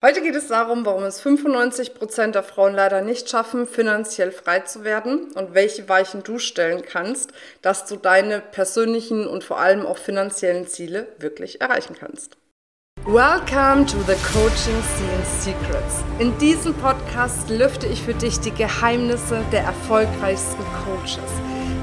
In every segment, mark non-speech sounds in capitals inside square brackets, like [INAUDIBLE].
Heute geht es darum, warum es 95 Prozent der Frauen leider nicht schaffen, finanziell frei zu werden und welche Weichen du stellen kannst, dass du deine persönlichen und vor allem auch finanziellen Ziele wirklich erreichen kannst. Welcome to the Coaching Scene Secrets. In diesem Podcast lüfte ich für dich die Geheimnisse der erfolgreichsten Coaches,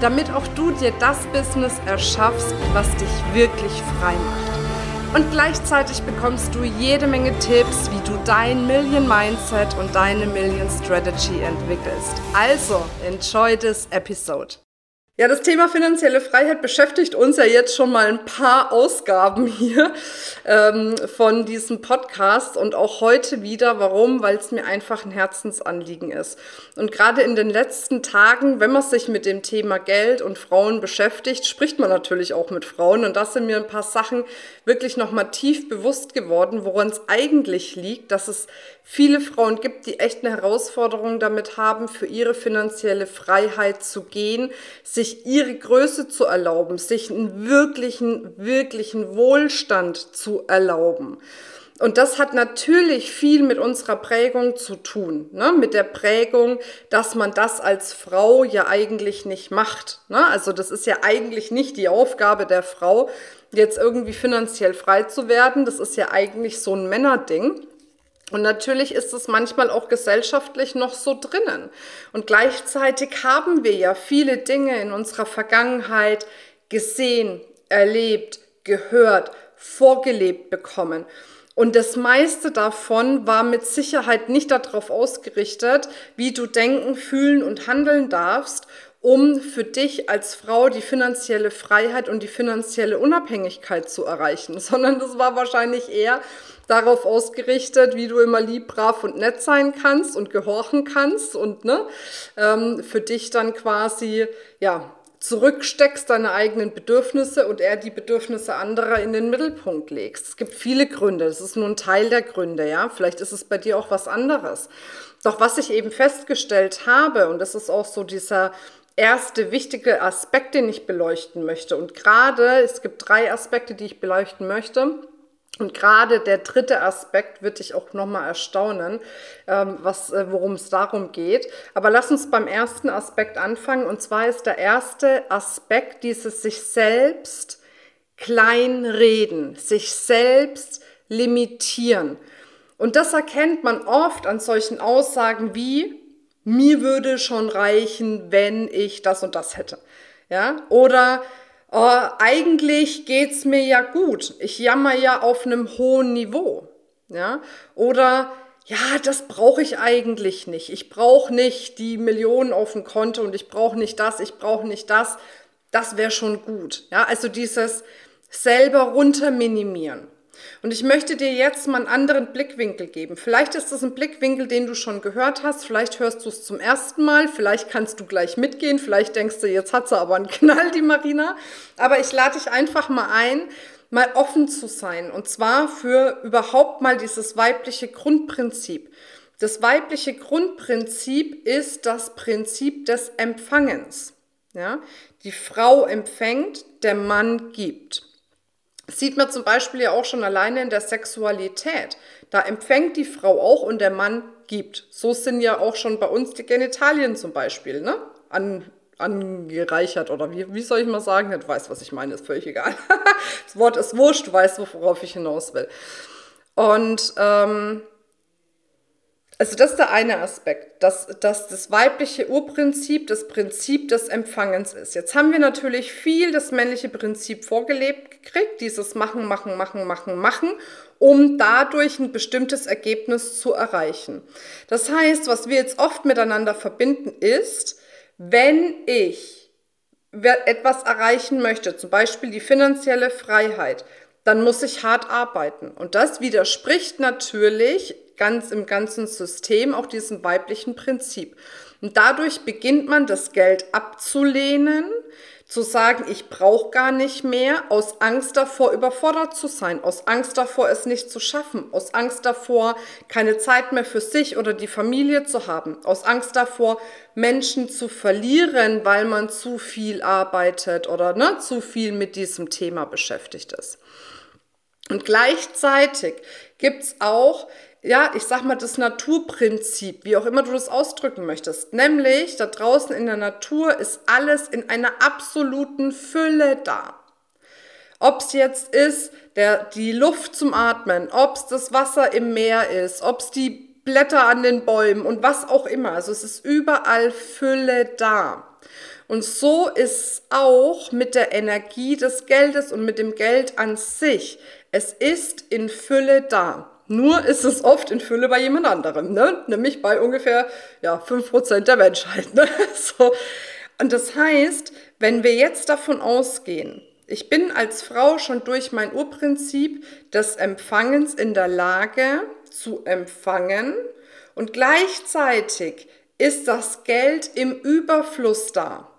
damit auch du dir das Business erschaffst, was dich wirklich frei macht. Und gleichzeitig bekommst du jede Menge Tipps, wie du dein Million Mindset und deine Million Strategy entwickelst. Also, enjoy this episode. Ja, das Thema finanzielle Freiheit beschäftigt uns ja jetzt schon mal ein paar Ausgaben hier ähm, von diesem Podcast und auch heute wieder. Warum? Weil es mir einfach ein Herzensanliegen ist. Und gerade in den letzten Tagen, wenn man sich mit dem Thema Geld und Frauen beschäftigt, spricht man natürlich auch mit Frauen. Und das sind mir ein paar Sachen wirklich nochmal tief bewusst geworden, woran es eigentlich liegt, dass es viele Frauen gibt, die echt eine Herausforderung damit haben, für ihre finanzielle Freiheit zu gehen, sich ihre Größe zu erlauben, sich einen wirklichen, wirklichen Wohlstand zu erlauben. Und das hat natürlich viel mit unserer Prägung zu tun, ne? mit der Prägung, dass man das als Frau ja eigentlich nicht macht. Ne? Also das ist ja eigentlich nicht die Aufgabe der Frau, jetzt irgendwie finanziell frei zu werden. Das ist ja eigentlich so ein Männerding. Und natürlich ist es manchmal auch gesellschaftlich noch so drinnen. Und gleichzeitig haben wir ja viele Dinge in unserer Vergangenheit gesehen, erlebt, gehört, vorgelebt bekommen. Und das meiste davon war mit Sicherheit nicht darauf ausgerichtet, wie du denken, fühlen und handeln darfst, um für dich als Frau die finanzielle Freiheit und die finanzielle Unabhängigkeit zu erreichen, [LAUGHS] sondern das war wahrscheinlich eher darauf ausgerichtet, wie du immer lieb, brav und nett sein kannst und gehorchen kannst und ne, ähm, für dich dann quasi, ja, zurücksteckst deine eigenen Bedürfnisse und eher die Bedürfnisse anderer in den Mittelpunkt legst. Es gibt viele Gründe, das ist nur ein Teil der Gründe, ja. Vielleicht ist es bei dir auch was anderes. Doch was ich eben festgestellt habe, und das ist auch so dieser erste wichtige Aspekt, den ich beleuchten möchte. Und gerade, es gibt drei Aspekte, die ich beleuchten möchte. Und gerade der dritte Aspekt wird dich auch nochmal erstaunen, ähm, was, äh, worum es darum geht. Aber lass uns beim ersten Aspekt anfangen. Und zwar ist der erste Aspekt dieses sich selbst kleinreden, sich selbst limitieren. Und das erkennt man oft an solchen Aussagen wie, mir würde schon reichen, wenn ich das und das hätte. Ja? Oder oh, eigentlich geht's mir ja gut. Ich jammer ja auf einem hohen Niveau. Ja? Oder ja, das brauche ich eigentlich nicht. Ich brauche nicht die Millionen auf dem Konto und ich brauche nicht das, ich brauche nicht das. Das wäre schon gut. Ja, also dieses selber runter minimieren. Und ich möchte dir jetzt mal einen anderen Blickwinkel geben. Vielleicht ist das ein Blickwinkel, den du schon gehört hast. Vielleicht hörst du es zum ersten Mal. Vielleicht kannst du gleich mitgehen. Vielleicht denkst du, jetzt hat sie aber einen Knall, die Marina. Aber ich lade dich einfach mal ein, mal offen zu sein. Und zwar für überhaupt mal dieses weibliche Grundprinzip. Das weibliche Grundprinzip ist das Prinzip des Empfangens. Ja? Die Frau empfängt, der Mann gibt sieht man zum Beispiel ja auch schon alleine in der Sexualität. Da empfängt die Frau auch und der Mann gibt. So sind ja auch schon bei uns die Genitalien zum Beispiel, ne? An, angereichert oder wie, wie soll ich mal sagen? Du weißt, was ich meine, ist völlig egal. [LAUGHS] das Wort ist wurscht, du weißt, worauf ich hinaus will. Und ähm, also das ist der eine Aspekt, dass, dass das weibliche Urprinzip das Prinzip des Empfangens ist. Jetzt haben wir natürlich viel das männliche Prinzip vorgelebt gekriegt, dieses Machen, Machen, Machen, Machen, Machen, um dadurch ein bestimmtes Ergebnis zu erreichen. Das heißt, was wir jetzt oft miteinander verbinden ist, wenn ich etwas erreichen möchte, zum Beispiel die finanzielle Freiheit, dann muss ich hart arbeiten. Und das widerspricht natürlich ganz im ganzen System auch diesem weiblichen Prinzip. Und dadurch beginnt man das Geld abzulehnen, zu sagen, ich brauche gar nicht mehr, aus Angst davor überfordert zu sein, aus Angst davor es nicht zu schaffen, aus Angst davor keine Zeit mehr für sich oder die Familie zu haben, aus Angst davor Menschen zu verlieren, weil man zu viel arbeitet oder ne, zu viel mit diesem Thema beschäftigt ist. Und gleichzeitig gibt es auch ja, ich sag mal, das Naturprinzip, wie auch immer du das ausdrücken möchtest. Nämlich, da draußen in der Natur ist alles in einer absoluten Fülle da. Ob es jetzt ist, der, die Luft zum Atmen, ob es das Wasser im Meer ist, ob es die Blätter an den Bäumen und was auch immer. Also es ist überall Fülle da. Und so ist es auch mit der Energie des Geldes und mit dem Geld an sich. Es ist in Fülle da. Nur ist es oft in Fülle bei jemand anderem, ne? nämlich bei ungefähr ja, 5% der Menschheit. Ne? [LAUGHS] So. Und das heißt, wenn wir jetzt davon ausgehen, ich bin als Frau schon durch mein Urprinzip des Empfangens in der Lage zu empfangen und gleichzeitig ist das Geld im Überfluss da.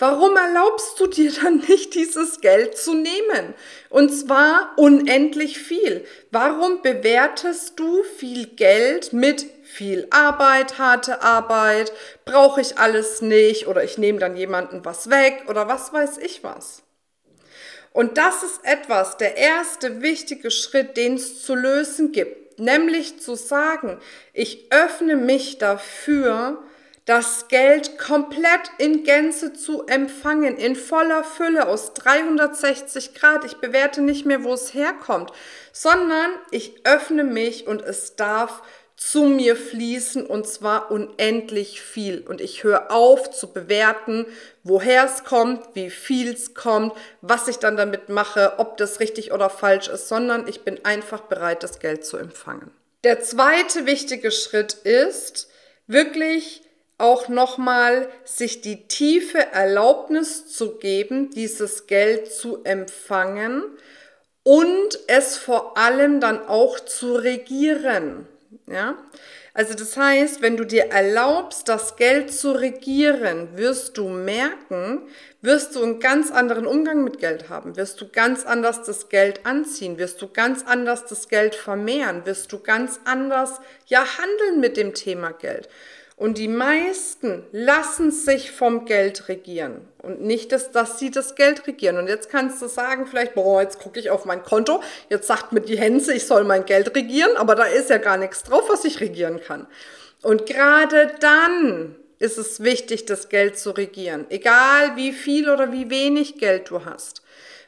Warum erlaubst du dir dann nicht, dieses Geld zu nehmen? Und zwar unendlich viel. Warum bewertest du viel Geld mit viel Arbeit, harte Arbeit, brauche ich alles nicht oder ich nehme dann jemanden was weg oder was weiß ich was? Und das ist etwas, der erste wichtige Schritt, den es zu lösen gibt, nämlich zu sagen, ich öffne mich dafür, das Geld komplett in Gänze zu empfangen, in voller Fülle aus 360 Grad. Ich bewerte nicht mehr, wo es herkommt, sondern ich öffne mich und es darf zu mir fließen und zwar unendlich viel. Und ich höre auf zu bewerten, woher es kommt, wie viel es kommt, was ich dann damit mache, ob das richtig oder falsch ist, sondern ich bin einfach bereit, das Geld zu empfangen. Der zweite wichtige Schritt ist, wirklich auch nochmal sich die tiefe Erlaubnis zu geben, dieses Geld zu empfangen und es vor allem dann auch zu regieren. Ja? Also das heißt, wenn du dir erlaubst, das Geld zu regieren, wirst du merken, wirst du einen ganz anderen Umgang mit Geld haben, wirst du ganz anders das Geld anziehen, wirst du ganz anders das Geld vermehren, wirst du ganz anders ja handeln mit dem Thema Geld. Und die meisten lassen sich vom Geld regieren und nicht, dass, dass sie das Geld regieren. Und jetzt kannst du sagen, vielleicht, boah, jetzt gucke ich auf mein Konto, jetzt sagt mir die Hänse, ich soll mein Geld regieren, aber da ist ja gar nichts drauf, was ich regieren kann. Und gerade dann ist es wichtig, das Geld zu regieren, egal wie viel oder wie wenig Geld du hast.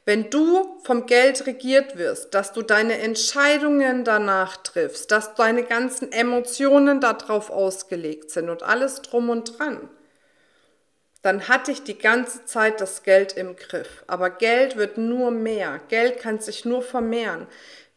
Wenn du vom Geld regiert wirst, dass du deine Entscheidungen danach triffst, dass deine ganzen Emotionen darauf ausgelegt sind und alles drum und dran, dann hatte ich die ganze Zeit das Geld im Griff. Aber Geld wird nur mehr. Geld kann sich nur vermehren,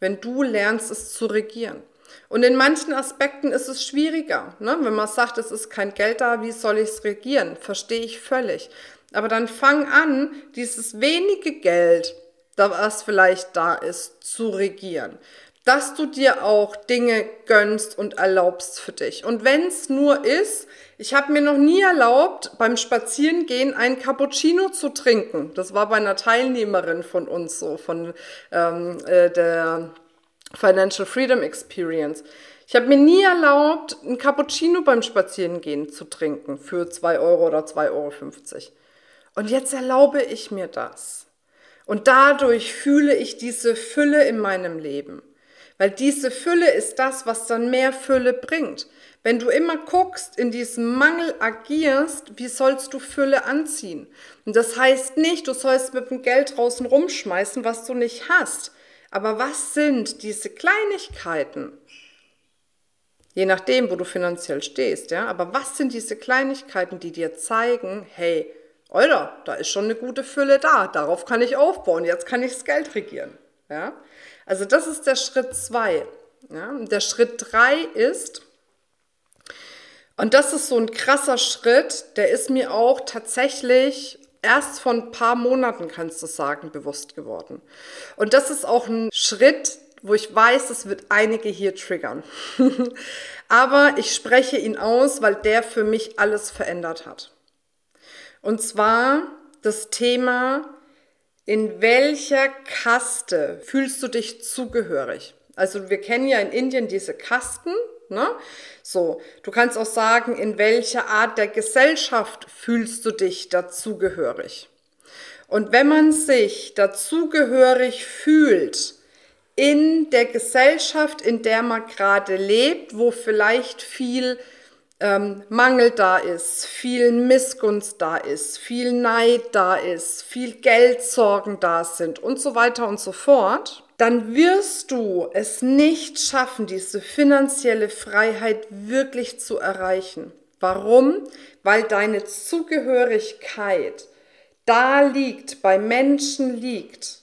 wenn du lernst, es zu regieren. Und in manchen Aspekten ist es schwieriger. Ne? Wenn man sagt, es ist kein Geld da, wie soll ich es regieren? Verstehe ich völlig. Aber dann fang an, dieses wenige Geld, was vielleicht da ist, zu regieren. Dass du dir auch Dinge gönnst und erlaubst für dich. Und wenn es nur ist, ich habe mir noch nie erlaubt, beim Spazierengehen ein Cappuccino zu trinken. Das war bei einer Teilnehmerin von uns so, von ähm, äh, der Financial Freedom Experience. Ich habe mir nie erlaubt, ein Cappuccino beim Spazierengehen zu trinken für 2 Euro oder 2,50 Euro. Und jetzt erlaube ich mir das. Und dadurch fühle ich diese Fülle in meinem Leben. Weil diese Fülle ist das, was dann mehr Fülle bringt. Wenn du immer guckst, in diesem Mangel agierst, wie sollst du Fülle anziehen? Und das heißt nicht, du sollst mit dem Geld draußen rumschmeißen, was du nicht hast. Aber was sind diese Kleinigkeiten? Je nachdem, wo du finanziell stehst, ja. Aber was sind diese Kleinigkeiten, die dir zeigen, hey, Alter, da ist schon eine gute Fülle da. Darauf kann ich aufbauen. Jetzt kann ich das Geld regieren. Ja? Also das ist der Schritt zwei. Ja? Der Schritt drei ist, und das ist so ein krasser Schritt, der ist mir auch tatsächlich erst vor ein paar Monaten, kannst du sagen, bewusst geworden. Und das ist auch ein Schritt, wo ich weiß, es wird einige hier triggern. [LAUGHS] Aber ich spreche ihn aus, weil der für mich alles verändert hat. Und zwar das Thema, in welcher Kaste fühlst du dich zugehörig? Also wir kennen ja in Indien diese Kasten, ne? So, du kannst auch sagen, in welcher Art der Gesellschaft fühlst du dich dazugehörig? Und wenn man sich dazugehörig fühlt, in der Gesellschaft, in der man gerade lebt, wo vielleicht viel ähm, Mangel da ist, viel Missgunst da ist, viel Neid da ist, viel Geldsorgen da sind und so weiter und so fort, dann wirst du es nicht schaffen, diese finanzielle Freiheit wirklich zu erreichen. Warum? Weil deine Zugehörigkeit da liegt, bei Menschen liegt,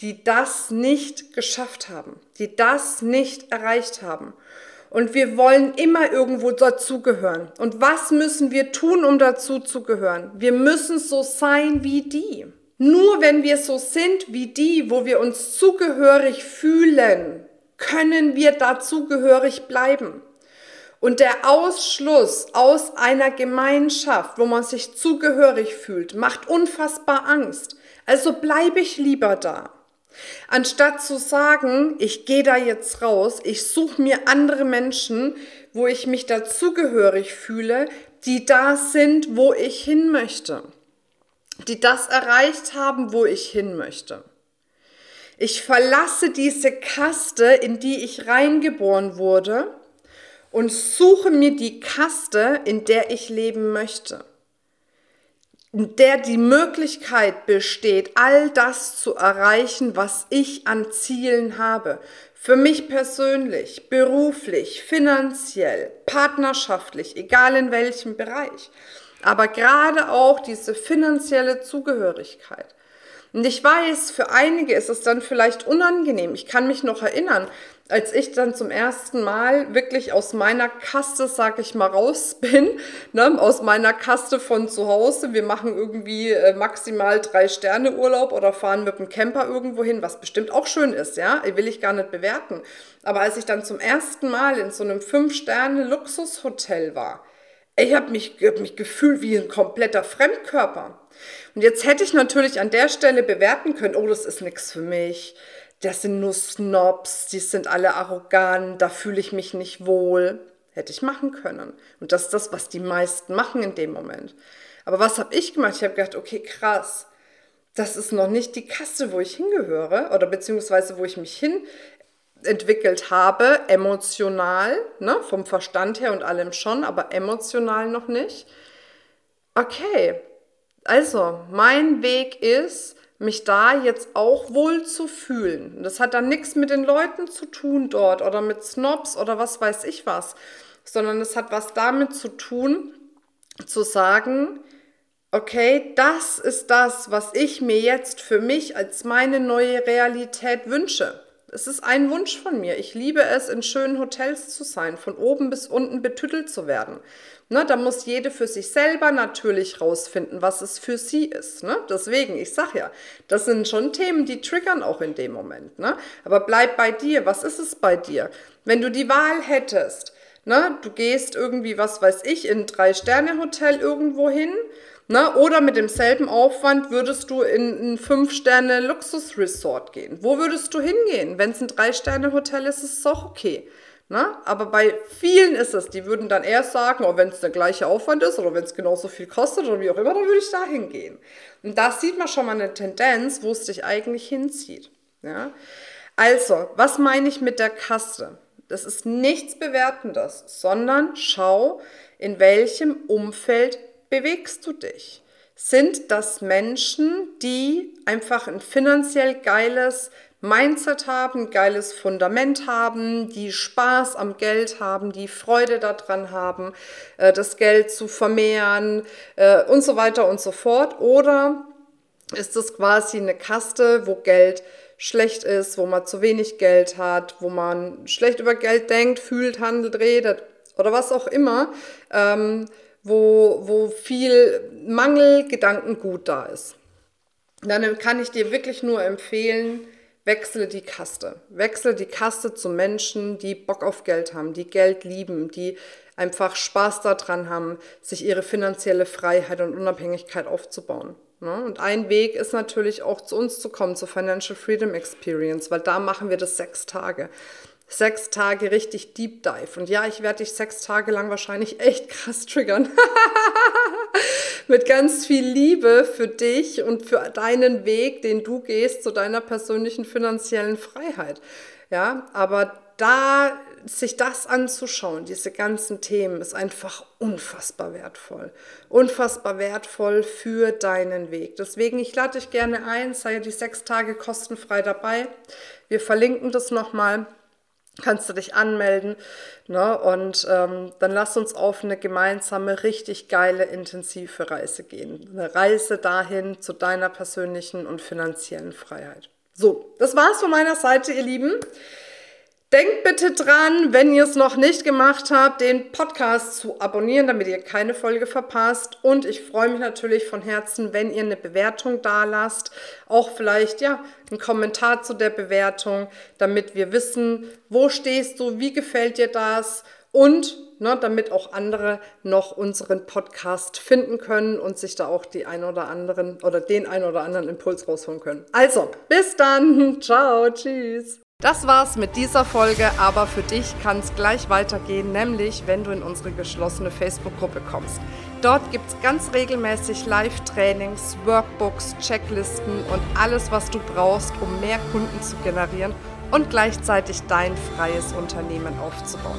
die das nicht geschafft haben, die das nicht erreicht haben. Und wir wollen immer irgendwo dazugehören. Und was müssen wir tun, um dazuzugehören? Wir müssen so sein wie die. Nur wenn wir so sind wie die, wo wir uns zugehörig fühlen, können wir dazugehörig bleiben. Und der Ausschluss aus einer Gemeinschaft, wo man sich zugehörig fühlt, macht unfassbar Angst. Also bleibe ich lieber da. Anstatt zu sagen, ich gehe da jetzt raus, ich suche mir andere Menschen, wo ich mich dazugehörig fühle, die da sind, wo ich hin möchte, die das erreicht haben, wo ich hin möchte. Ich verlasse diese Kaste, in die ich reingeboren wurde und suche mir die Kaste, in der ich leben möchte der die Möglichkeit besteht, all das zu erreichen, was ich an Zielen habe. Für mich persönlich, beruflich, finanziell, partnerschaftlich, egal in welchem Bereich. Aber gerade auch diese finanzielle Zugehörigkeit. Und ich weiß, für einige ist es dann vielleicht unangenehm. Ich kann mich noch erinnern, als ich dann zum ersten Mal wirklich aus meiner Kaste, sag ich mal, raus bin, ne, aus meiner Kaste von zu Hause. Wir machen irgendwie äh, maximal drei Sterne Urlaub oder fahren mit dem Camper irgendwo hin, was bestimmt auch schön ist, ja, will ich gar nicht bewerten. Aber als ich dann zum ersten Mal in so einem Fünf-Sterne-Luxushotel war, ich habe mich, hab mich gefühlt wie ein kompletter Fremdkörper. Und jetzt hätte ich natürlich an der Stelle bewerten können, oh, das ist nichts für mich das sind nur Snobs, die sind alle arrogant, da fühle ich mich nicht wohl. Hätte ich machen können. Und das ist das, was die meisten machen in dem Moment. Aber was habe ich gemacht? Ich habe gedacht, okay, krass, das ist noch nicht die Kaste, wo ich hingehöre oder beziehungsweise wo ich mich hin entwickelt habe, emotional, ne, vom Verstand her und allem schon, aber emotional noch nicht. Okay, also mein Weg ist, mich da jetzt auch wohl zu fühlen. Das hat dann nichts mit den Leuten zu tun dort oder mit Snobs oder was weiß ich was, sondern es hat was damit zu tun, zu sagen, okay, das ist das, was ich mir jetzt für mich als meine neue Realität wünsche. Es ist ein Wunsch von mir. Ich liebe es, in schönen Hotels zu sein, von oben bis unten betüttelt zu werden. Ne, da muss jede für sich selber natürlich rausfinden, was es für sie ist. Ne? Deswegen, ich sage ja, das sind schon Themen, die triggern auch in dem Moment. Ne? Aber bleib bei dir. Was ist es bei dir? Wenn du die Wahl hättest, ne, du gehst irgendwie, was weiß ich, in ein Drei-Sterne-Hotel irgendwo hin, Ne? Oder mit demselben Aufwand würdest du in ein Fünf-Sterne-Luxus-Resort gehen. Wo würdest du hingehen? Wenn es ein Drei-Sterne-Hotel ist, ist es auch okay. Ne? Aber bei vielen ist es, die würden dann eher sagen, oh, wenn es der gleiche Aufwand ist oder wenn es genauso viel kostet oder wie auch immer, dann würde ich da hingehen. Und da sieht man schon mal eine Tendenz, wo es dich eigentlich hinzieht. Ja? Also, was meine ich mit der Kaste? Das ist nichts Bewertendes, sondern schau, in welchem Umfeld bewegst du dich? Sind das Menschen, die einfach ein finanziell geiles Mindset haben, geiles Fundament haben, die Spaß am Geld haben, die Freude daran haben, äh, das Geld zu vermehren äh, und so weiter und so fort? Oder ist es quasi eine Kaste, wo Geld schlecht ist, wo man zu wenig Geld hat, wo man schlecht über Geld denkt, fühlt, handelt, redet oder was auch immer? Wo, wo viel Mangelgedankengut da ist. Dann kann ich dir wirklich nur empfehlen, wechsle die Kaste. Wechsle die Kaste zu Menschen, die Bock auf Geld haben, die Geld lieben, die einfach Spaß daran haben, sich ihre finanzielle Freiheit und Unabhängigkeit aufzubauen. Ne? Und ein Weg ist natürlich auch zu uns zu kommen, zur Financial Freedom Experience, weil da machen wir das sechs Tage. Sechs Tage richtig Deep Dive. Und ja, ich werde dich sechs Tage lang wahrscheinlich echt krass triggern. [LAUGHS] Mit ganz viel Liebe für dich und für deinen Weg, den du gehst zu deiner persönlichen finanziellen Freiheit. Ja, aber da sich das anzuschauen, diese ganzen Themen, ist einfach unfassbar wertvoll. Unfassbar wertvoll für deinen Weg. Deswegen, ich lade dich gerne ein, sei die sechs Tage kostenfrei dabei. Wir verlinken das nochmal kannst du dich anmelden. Ne? Und ähm, dann lass uns auf eine gemeinsame, richtig geile, intensive Reise gehen. Eine Reise dahin zu deiner persönlichen und finanziellen Freiheit. So, das war's von meiner Seite, ihr Lieben. Denkt bitte dran, wenn ihr es noch nicht gemacht habt, den Podcast zu abonnieren, damit ihr keine Folge verpasst. Und ich freue mich natürlich von Herzen, wenn ihr eine Bewertung da lasst. Auch vielleicht, ja, einen Kommentar zu der Bewertung, damit wir wissen, wo stehst du, wie gefällt dir das und ne, damit auch andere noch unseren Podcast finden können und sich da auch die ein oder anderen oder den ein oder anderen Impuls rausholen können. Also, bis dann. [LAUGHS] Ciao, tschüss. Das war's mit dieser Folge, aber für dich kann es gleich weitergehen, nämlich wenn du in unsere geschlossene Facebook-Gruppe kommst. Dort gibt es ganz regelmäßig Live-Trainings, Workbooks, Checklisten und alles, was du brauchst, um mehr Kunden zu generieren und gleichzeitig dein freies Unternehmen aufzubauen.